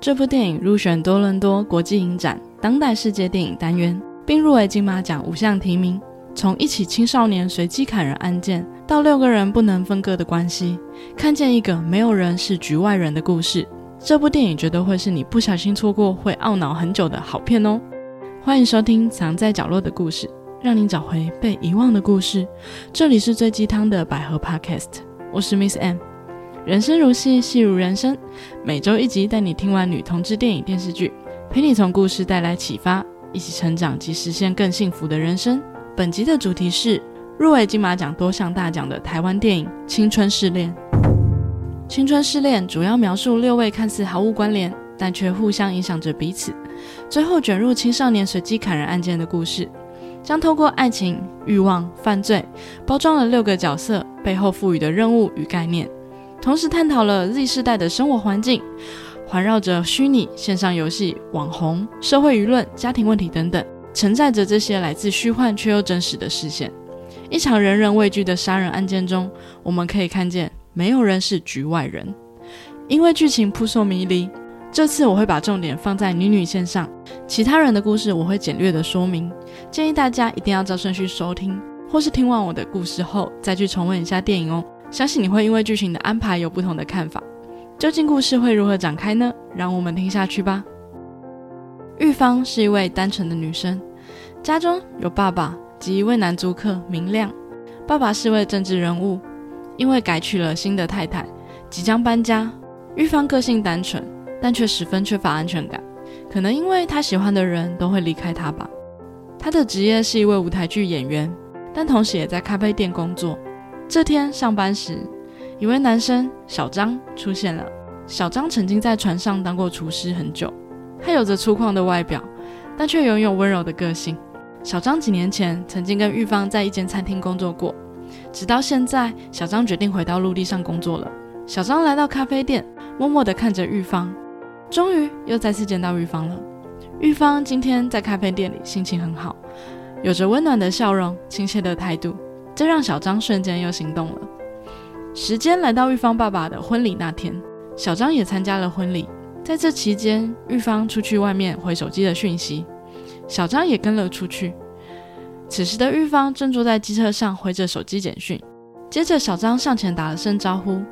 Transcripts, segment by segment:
这部电影入选多伦多国际影展当代世界电影单元，并入围金马奖五项提名。从一起青少年随机砍人案件到六个人不能分割的关系，看见一个没有人是局外人的故事。这部电影绝对会是你不小心错过会懊恼很久的好片哦！欢迎收听《藏在角落的故事》，让你找回被遗忘的故事。这里是最鸡汤的百合 Podcast，我是 Miss M。人生如戏，戏如人生，每周一集带你听完女同志电影电视剧，陪你从故事带来启发，一起成长及实现更幸福的人生。本集的主题是入围金马奖多项大奖的台湾电影《青春试炼》。《青春试炼》主要描述六位看似毫无关联，但却互相影响着彼此，最后卷入青少年随机砍人案件的故事，将透过爱情、欲望、犯罪，包装了六个角色背后赋予的任务与概念，同时探讨了 Z 世代的生活环境，环绕着虚拟、线上游戏、网红、社会舆论、家庭问题等等。承载着这些来自虚幻却又真实的视线，一场人人畏惧的杀人案件中，我们可以看见没有人是局外人。因为剧情扑朔迷离，这次我会把重点放在女女线上，其他人的故事我会简略的说明。建议大家一定要照顺序收听，或是听完我的故事后再去重温一下电影哦。相信你会因为剧情的安排有不同的看法。究竟故事会如何展开呢？让我们听下去吧。玉芳是一位单纯的女生，家中有爸爸及一位男租客明亮。爸爸是位政治人物，因为改娶了新的太太，即将搬家。玉芳个性单纯，但却十分缺乏安全感，可能因为她喜欢的人都会离开她吧。她的职业是一位舞台剧演员，但同时也在咖啡店工作。这天上班时，一位男生小张出现了。小张曾经在船上当过厨师很久。他有着粗犷的外表，但却拥有温柔的个性。小张几年前曾经跟玉芳在一间餐厅工作过，直到现在，小张决定回到陆地上工作了。小张来到咖啡店，默默地看着玉芳，终于又再次见到玉芳了。玉芳今天在咖啡店里心情很好，有着温暖的笑容、亲切的态度，这让小张瞬间又心动了。时间来到玉芳爸爸的婚礼那天，小张也参加了婚礼。在这期间，玉芳出去外面回手机的讯息，小张也跟了出去。此时的玉芳正坐在机车上回着手机简讯，接着小张上前打了声招呼：“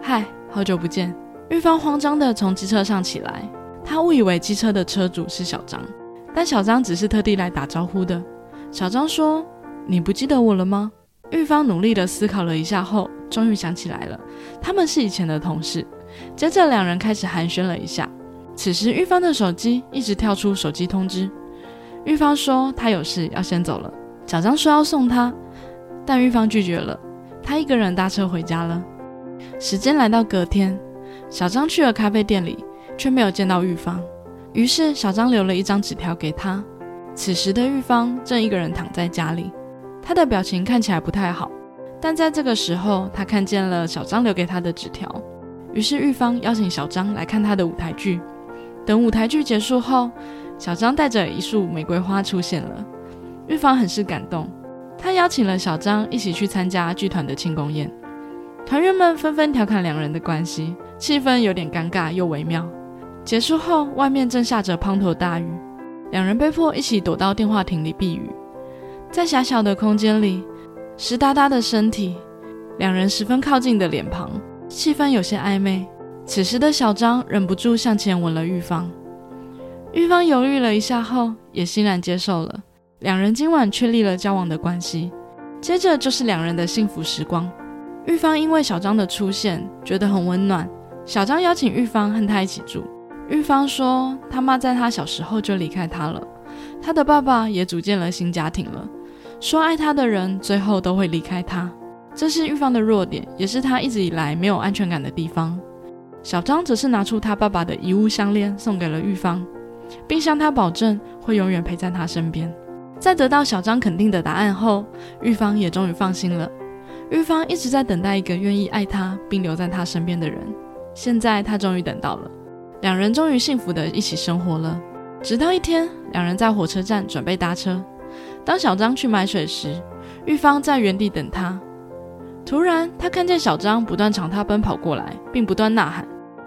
嗨，好久不见。”玉芳慌张地从机车上起来，她误以为机车的车主是小张，但小张只是特地来打招呼的。小张说：“你不记得我了吗？”玉芳努力地思考了一下后，终于想起来了，他们是以前的同事。接着，两人开始寒暄了一下。此时，玉芳的手机一直跳出手机通知。玉芳说她有事要先走了。小张说要送她，但玉芳拒绝了。她一个人搭车回家了。时间来到隔天，小张去了咖啡店里，却没有见到玉芳。于是，小张留了一张纸条给她。此时的玉芳正一个人躺在家里，她的表情看起来不太好。但在这个时候，她看见了小张留给她的纸条。于是玉芳邀请小张来看他的舞台剧。等舞台剧结束后，小张带着一束玫瑰花出现了。玉芳很是感动，她邀请了小张一起去参加剧团的庆功宴。团员们纷纷调侃两人的关系，气氛有点尴尬又微妙。结束后，外面正下着滂沱大雨，两人被迫一起躲到电话亭里避雨。在狭小的空间里，湿哒哒的身体，两人十分靠近的脸庞。气氛有些暧昧，此时的小张忍不住向前吻了玉芳。玉芳犹豫了一下后，也欣然接受了。两人今晚确立了交往的关系，接着就是两人的幸福时光。玉芳因为小张的出现觉得很温暖，小张邀请玉芳和他一起住。玉芳说，他妈在他小时候就离开他了，他的爸爸也组建了新家庭了，说爱他的人最后都会离开他。这是玉芳的弱点，也是她一直以来没有安全感的地方。小张则是拿出他爸爸的遗物项链送给了玉芳，并向她保证会永远陪在她身边。在得到小张肯定的答案后，玉芳也终于放心了。玉芳一直在等待一个愿意爱她并留在她身边的人，现在她终于等到了，两人终于幸福的一起生活了。直到一天，两人在火车站准备搭车，当小张去买水时，玉芳在原地等他。突然，他看见小张不断朝他奔跑过来，并不断呐喊。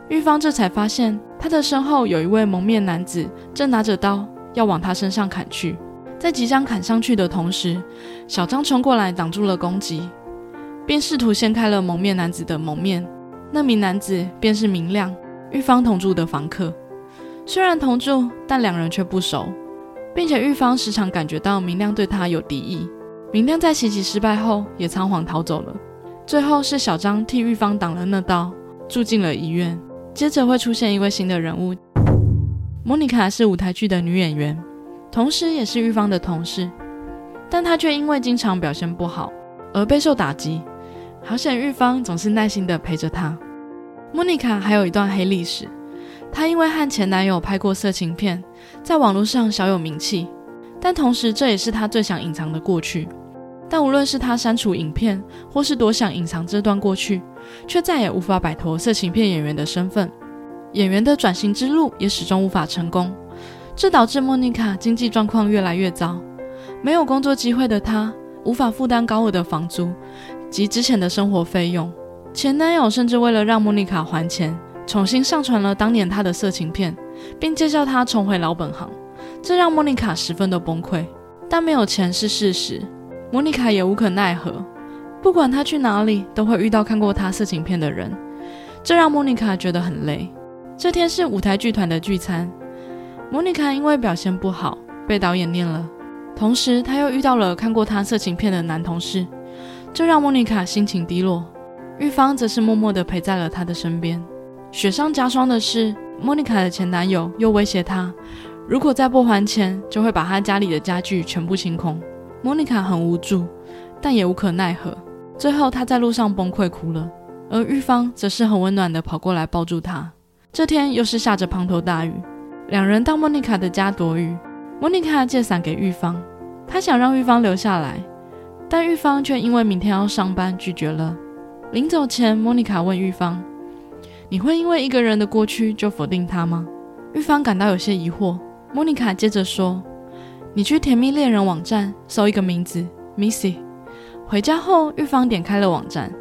玉芳这才发现，他的身后有一位蒙面男子正拿着刀要往他身上砍去。在即将砍上去的同时，小张冲过来挡住了攻击，并试图掀开了蒙面男子的蒙面。那名男子便是明亮，玉芳同住的房客。虽然同住，但两人却不熟，并且玉芳时常感觉到明亮对他有敌意。明亮在袭击失败后也仓皇逃走了。最后是小张替玉芳挡了那刀，住进了医院。接着会出现一位新的人物，莫妮卡是舞台剧的女演员。同时，也是玉芳的同事，但她却因为经常表现不好而备受打击。好险，玉芳总是耐心地陪着她。莫妮卡还有一段黑历史，她因为和前男友拍过色情片，在网络上小有名气，但同时这也是她最想隐藏的过去。但无论是她删除影片，或是多想隐藏这段过去，却再也无法摆脱色情片演员的身份。演员的转型之路也始终无法成功。这导致莫妮卡经济状况越来越糟，没有工作机会的她无法负担高额的房租及之前的生活费用。前男友甚至为了让莫妮卡还钱，重新上传了当年她的色情片，并介绍她重回老本行，这让莫妮卡十分的崩溃。但没有钱是事实，莫妮卡也无可奈何。不管她去哪里，都会遇到看过她色情片的人，这让莫妮卡觉得很累。这天是舞台剧团的聚餐。莫妮卡因为表现不好被导演念了，同时她又遇到了看过她色情片的男同事，这让莫妮卡心情低落。玉芳则是默默地陪在了她的身边。雪上加霜的是，莫妮卡的前男友又威胁她，如果再不还钱，就会把她家里的家具全部清空。莫妮卡很无助，但也无可奈何。最后她在路上崩溃哭了，而玉芳则是很温暖地跑过来抱住她。这天又是下着滂沱大雨。两人到莫妮卡的家躲雨，莫妮卡借伞给玉芳，她想让玉芳留下来，但玉芳却因为明天要上班拒绝了。临走前，莫妮卡问玉芳：“你会因为一个人的过去就否定他吗？”玉芳感到有些疑惑。莫妮卡接着说：“你去甜蜜恋人网站搜一个名字，Missy。”回家后，玉芳点开了网站，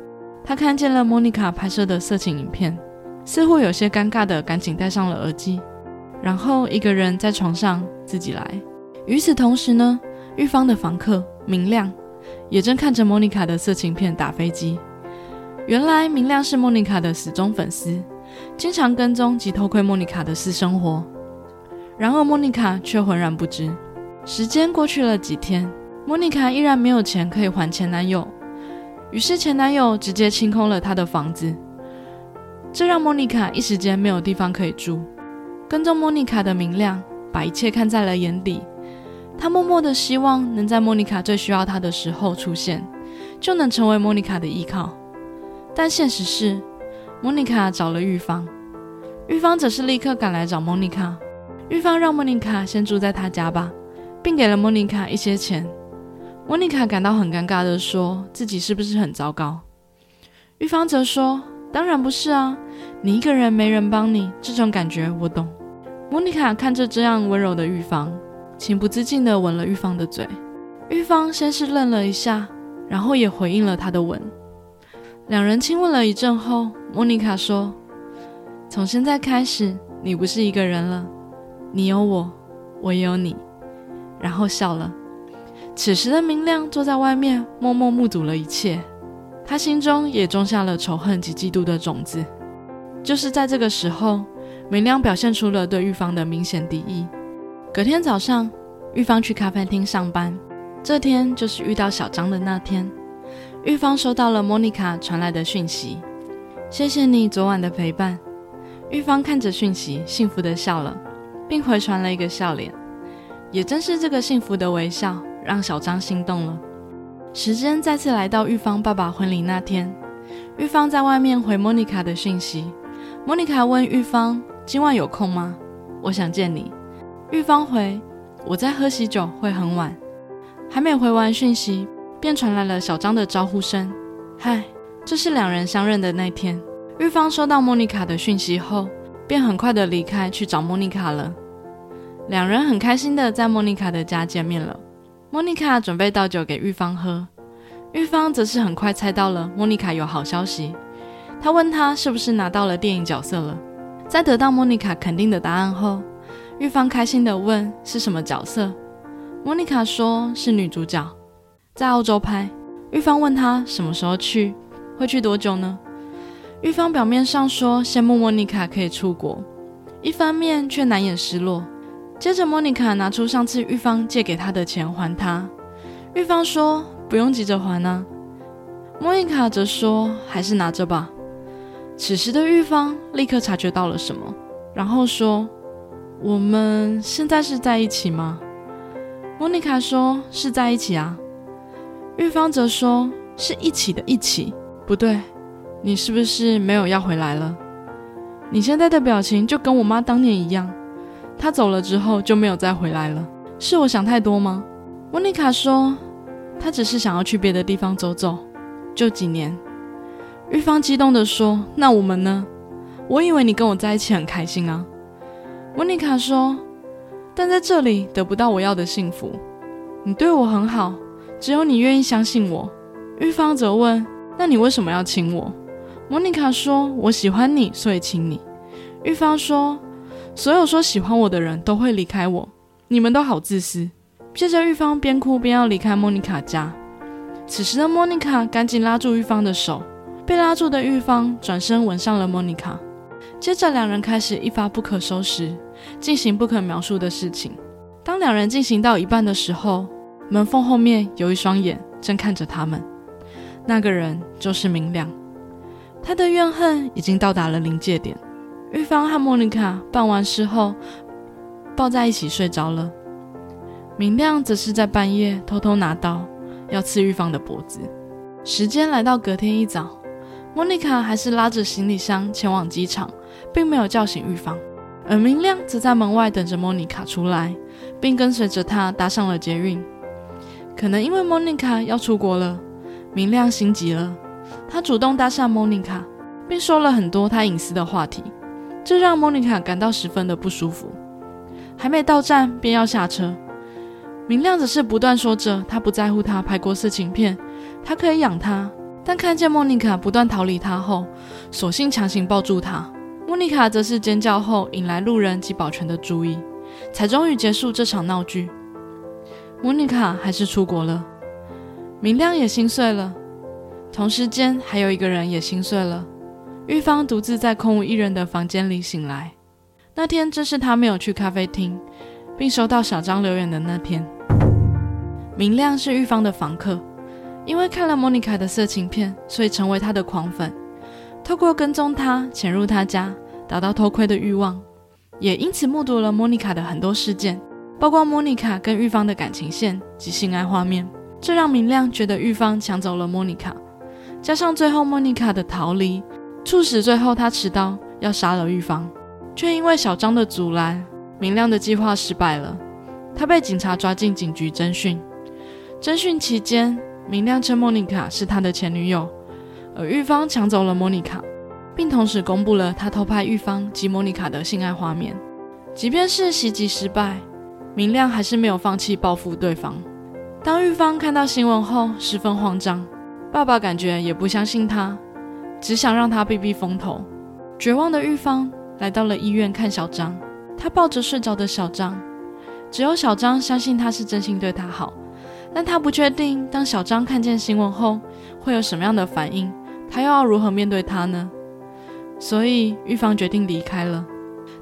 她看见了莫妮卡拍摄的色情影片，似乎有些尴尬的，赶紧戴上了耳机。然后一个人在床上自己来。与此同时呢，玉芳的房客明亮也正看着莫妮卡的色情片打飞机。原来明亮是莫妮卡的死忠粉丝，经常跟踪及偷窥莫妮卡的私生活。然而莫妮卡却浑然不知。时间过去了几天，莫妮卡依然没有钱可以还前男友，于是前男友直接清空了她的房子，这让莫妮卡一时间没有地方可以住。跟踪莫妮卡的明亮，把一切看在了眼底。他默默的希望能在莫妮卡最需要他的时候出现，就能成为莫妮卡的依靠。但现实是，莫妮卡找了玉芳，玉芳则是立刻赶来找莫妮卡。玉芳让莫妮卡先住在他家吧，并给了莫妮卡一些钱。莫妮卡感到很尴尬的说自己是不是很糟糕？玉芳则说：“当然不是啊，你一个人没人帮你，这种感觉我懂。”莫妮卡看着这样温柔的玉芳，情不自禁地吻了玉芳的嘴。玉芳先是愣了一下，然后也回应了他的吻。两人亲吻了一阵后，莫妮卡说：“从现在开始，你不是一个人了，你有我，我也有你。”然后笑了。此时的明亮坐在外面，默默目睹了一切。他心中也种下了仇恨及嫉妒的种子。就是在这个时候。明亮表现出了对玉芳的明显敌意。隔天早上，玉芳去咖啡厅上班。这天就是遇到小张的那天。玉芳收到了莫妮卡传来的讯息：“谢谢你昨晚的陪伴。”玉芳看着讯息，幸福的笑了，并回传了一个笑脸。也正是这个幸福的微笑，让小张心动了。时间再次来到玉芳爸爸婚礼那天，玉芳在外面回莫妮卡的讯息。莫妮卡问玉芳。今晚有空吗？我想见你。玉芳回：我在喝喜酒，会很晚。还没回完讯息，便传来了小张的招呼声：“嗨！”这是两人相认的那天。玉芳收到莫妮卡的讯息后，便很快的离开去找莫妮卡了。两人很开心的在莫妮卡的家见面了。莫妮卡准备倒酒给玉芳喝，玉芳则是很快猜到了莫妮卡有好消息。她问她是不是拿到了电影角色了。在得到莫妮卡肯定的答案后，玉芳开心的问是什么角色。莫妮卡说是女主角，在澳洲拍。玉芳问她什么时候去，会去多久呢？玉芳表面上说羡慕莫妮卡可以出国，一方面却难掩失落。接着，莫妮卡拿出上次玉芳借给她的钱还她。玉芳说不用急着还啊。莫妮卡则说还是拿着吧。此时的玉芳立刻察觉到了什么，然后说：“我们现在是在一起吗？”莫妮卡说：“是在一起啊。”玉芳则说：“是一起的一起，不对。”你是不是没有要回来了？你现在的表情就跟我妈当年一样，她走了之后就没有再回来了。是我想太多吗？莫妮卡说，她只是想要去别的地方走走，就几年。玉芳激动地说：“那我们呢？我以为你跟我在一起很开心啊。”莫妮卡说：“但在这里得不到我要的幸福。你对我很好，只有你愿意相信我。”玉芳则问：“那你为什么要亲我？”莫妮卡说：“我喜欢你，所以亲你。”玉芳说：“所有说喜欢我的人都会离开我，你们都好自私。”接着，玉芳边哭边要离开莫妮卡家。此时的莫妮卡赶紧拉住玉芳的手，被拉住的玉芳转身吻上了莫妮卡。接着，两人开始一发不可收拾，进行不可描述的事情。当两人进行到一半的时候，门缝后面有一双眼正看着他们，那个人就是明亮。他的怨恨已经到达了临界点。玉芳和莫妮卡办完事后，抱在一起睡着了。明亮则是在半夜偷偷拿刀要刺玉芳的脖子。时间来到隔天一早，莫妮卡还是拉着行李箱前往机场，并没有叫醒玉芳。而明亮则在门外等着莫妮卡出来，并跟随着她搭上了捷运。可能因为莫妮卡要出国了，明亮心急了。他主动搭讪莫妮卡，并说了很多他隐私的话题，这让莫妮卡感到十分的不舒服。还没到站便要下车，明亮则是不断说着他不在乎他拍过色情片，他可以养他。但看见莫妮卡不断逃离他后，索性强行抱住他。莫妮卡则是尖叫后引来路人及保全的注意，才终于结束这场闹剧。莫妮卡还是出国了，明亮也心碎了。同时间，还有一个人也心碎了。玉芳独自在空无一人的房间里醒来。那天正是他没有去咖啡厅，并收到小张留言的那天。明亮是玉芳的房客，因为看了莫妮卡的色情片，所以成为她的狂粉。透过跟踪她，潜入她家，达到偷窥的欲望，也因此目睹了莫妮卡的很多事件，包括莫妮卡跟玉芳的感情线及性爱画面。这让明亮觉得玉芳抢走了莫妮卡。加上最后莫妮卡的逃离，促使最后他持刀要杀了玉芳，却因为小张的阻拦，明亮的计划失败了。他被警察抓进警局侦讯。侦讯期间，明亮称莫妮卡是他的前女友，而玉芳抢走了莫妮卡，并同时公布了他偷拍玉芳及莫妮卡的性爱画面。即便是袭击失败，明亮还是没有放弃报复对方。当玉芳看到新闻后，十分慌张。爸爸感觉也不相信他，只想让他避避风头。绝望的玉芳来到了医院看小张，他抱着睡着的小张，只有小张相信他是真心对他好，但他不确定当小张看见新闻后会有什么样的反应，他又要如何面对他呢？所以玉芳决定离开了。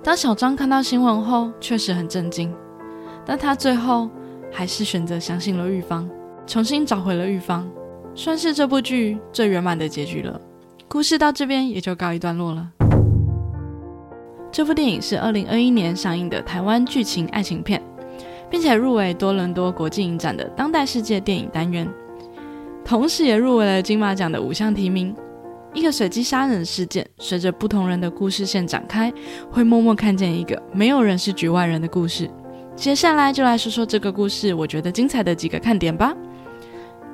当小张看到新闻后，确实很震惊，但他最后还是选择相信了玉芳，重新找回了玉芳。算是这部剧最圆满的结局了，故事到这边也就告一段落了。这部电影是二零二一年上映的台湾剧情爱情片，并且入围多伦多国际影展的当代世界电影单元，同时也入围了金马奖的五项提名。一个随机杀人事件，随着不同人的故事线展开，会默默看见一个没有人是局外人的故事。接下来就来说说这个故事，我觉得精彩的几个看点吧。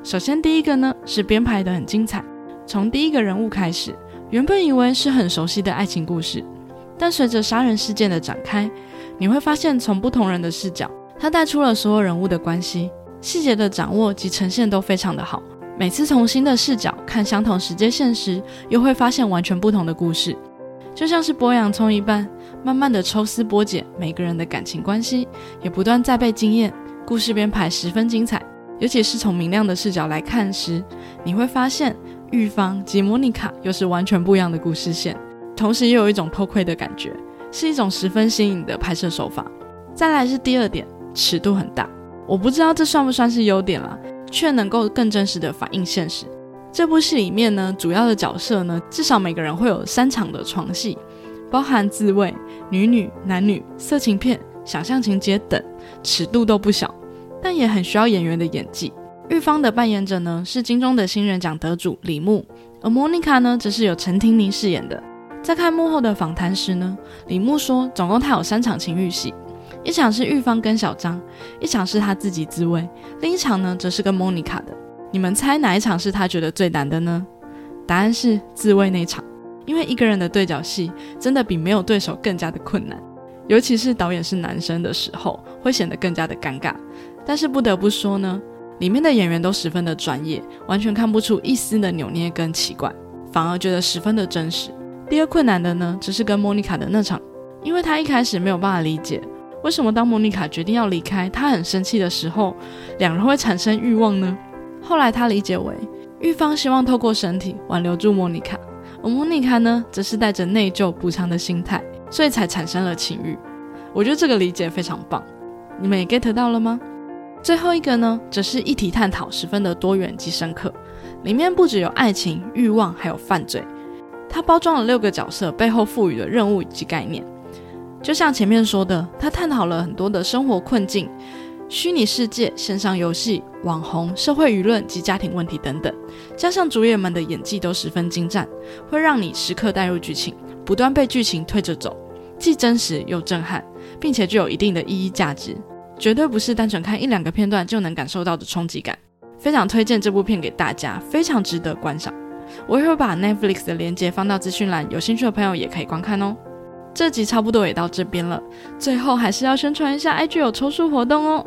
首先，第一个呢是编排的很精彩。从第一个人物开始，原本以为是很熟悉的爱情故事，但随着杀人事件的展开，你会发现从不同人的视角，他带出了所有人物的关系，细节的掌握及呈现都非常的好。每次从新的视角看相同时间线时，又会发现完全不同的故事。就像是剥洋葱一般，慢慢的抽丝剥茧，每个人的感情关系也不断在被经验，故事编排十分精彩。尤其是从明亮的视角来看时，你会发现玉芳及莫妮卡又是完全不一样的故事线，同时又有一种偷窥的感觉，是一种十分新颖的拍摄手法。再来是第二点，尺度很大，我不知道这算不算是优点啦，却能够更真实的反映现实。这部戏里面呢，主要的角色呢，至少每个人会有三场的床戏，包含自慰、女女、男女、色情片、想象情节等，尺度都不小。但也很需要演员的演技。玉芳的扮演者呢是金钟的新人奖得主李牧，而莫妮卡呢则是由陈婷妮饰演的。在看幕后的访谈时呢，李牧说，总共他有三场情欲戏，一场是玉芳跟小张，一场是他自己自慰，另一场呢则是跟莫妮卡的。你们猜哪一场是他觉得最难的呢？答案是自慰那场，因为一个人的对角戏真的比没有对手更加的困难，尤其是导演是男生的时候，会显得更加的尴尬。但是不得不说呢，里面的演员都十分的专业，完全看不出一丝的扭捏跟奇怪，反而觉得十分的真实。第二困难的呢，只是跟莫妮卡的那场，因为他一开始没有办法理解，为什么当莫妮卡决定要离开，他很生气的时候，两人会产生欲望呢？后来他理解为玉芳希望透过身体挽留住莫妮卡，而莫妮卡呢，则是带着内疚补偿的心态，所以才产生了情欲。我觉得这个理解非常棒，你们也 get 到了吗？最后一个呢，则是议题探讨十分的多元及深刻，里面不只有爱情、欲望，还有犯罪。它包装了六个角色背后赋予的任务以及概念。就像前面说的，它探讨了很多的生活困境、虚拟世界、线上游戏、网红、社会舆论及家庭问题等等。加上主演们的演技都十分精湛，会让你时刻带入剧情，不断被剧情推着走，既真实又震撼，并且具有一定的意义价值。绝对不是单纯看一两个片段就能感受到的冲击感，非常推荐这部片给大家，非常值得观赏。我也会把 Netflix 的链接放到资讯栏，有兴趣的朋友也可以观看哦。这集差不多也到这边了，最后还是要宣传一下 IG 有抽书活动哦。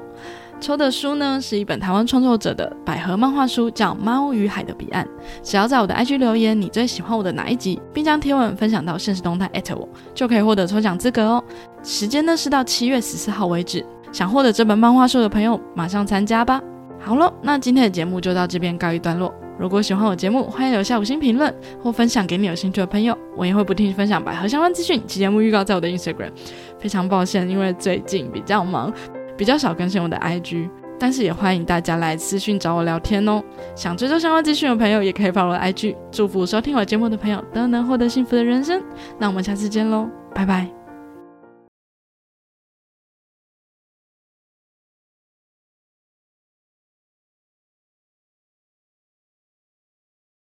抽的书呢是一本台湾创作者的百合漫画书，叫《猫与海的彼岸》。只要在我的 IG 留言你最喜欢我的哪一集，并将贴文分享到现实动态我，就可以获得抽奖资格哦。时间呢是到七月十四号为止。想获得这本漫画书的朋友，马上参加吧！好了，那今天的节目就到这边告一段落。如果喜欢我节目，欢迎留下五星评论或分享给你有兴趣的朋友。我也会不定期分享百合相关资讯及节目预告在我的 Instagram。非常抱歉，因为最近比较忙，比较少更新我的 IG，但是也欢迎大家来私讯找我聊天哦。想追踪相关资讯的朋友，也可以发我的 IG。祝福收听我节目的朋友都能获得幸福的人生。那我们下次见喽，拜拜。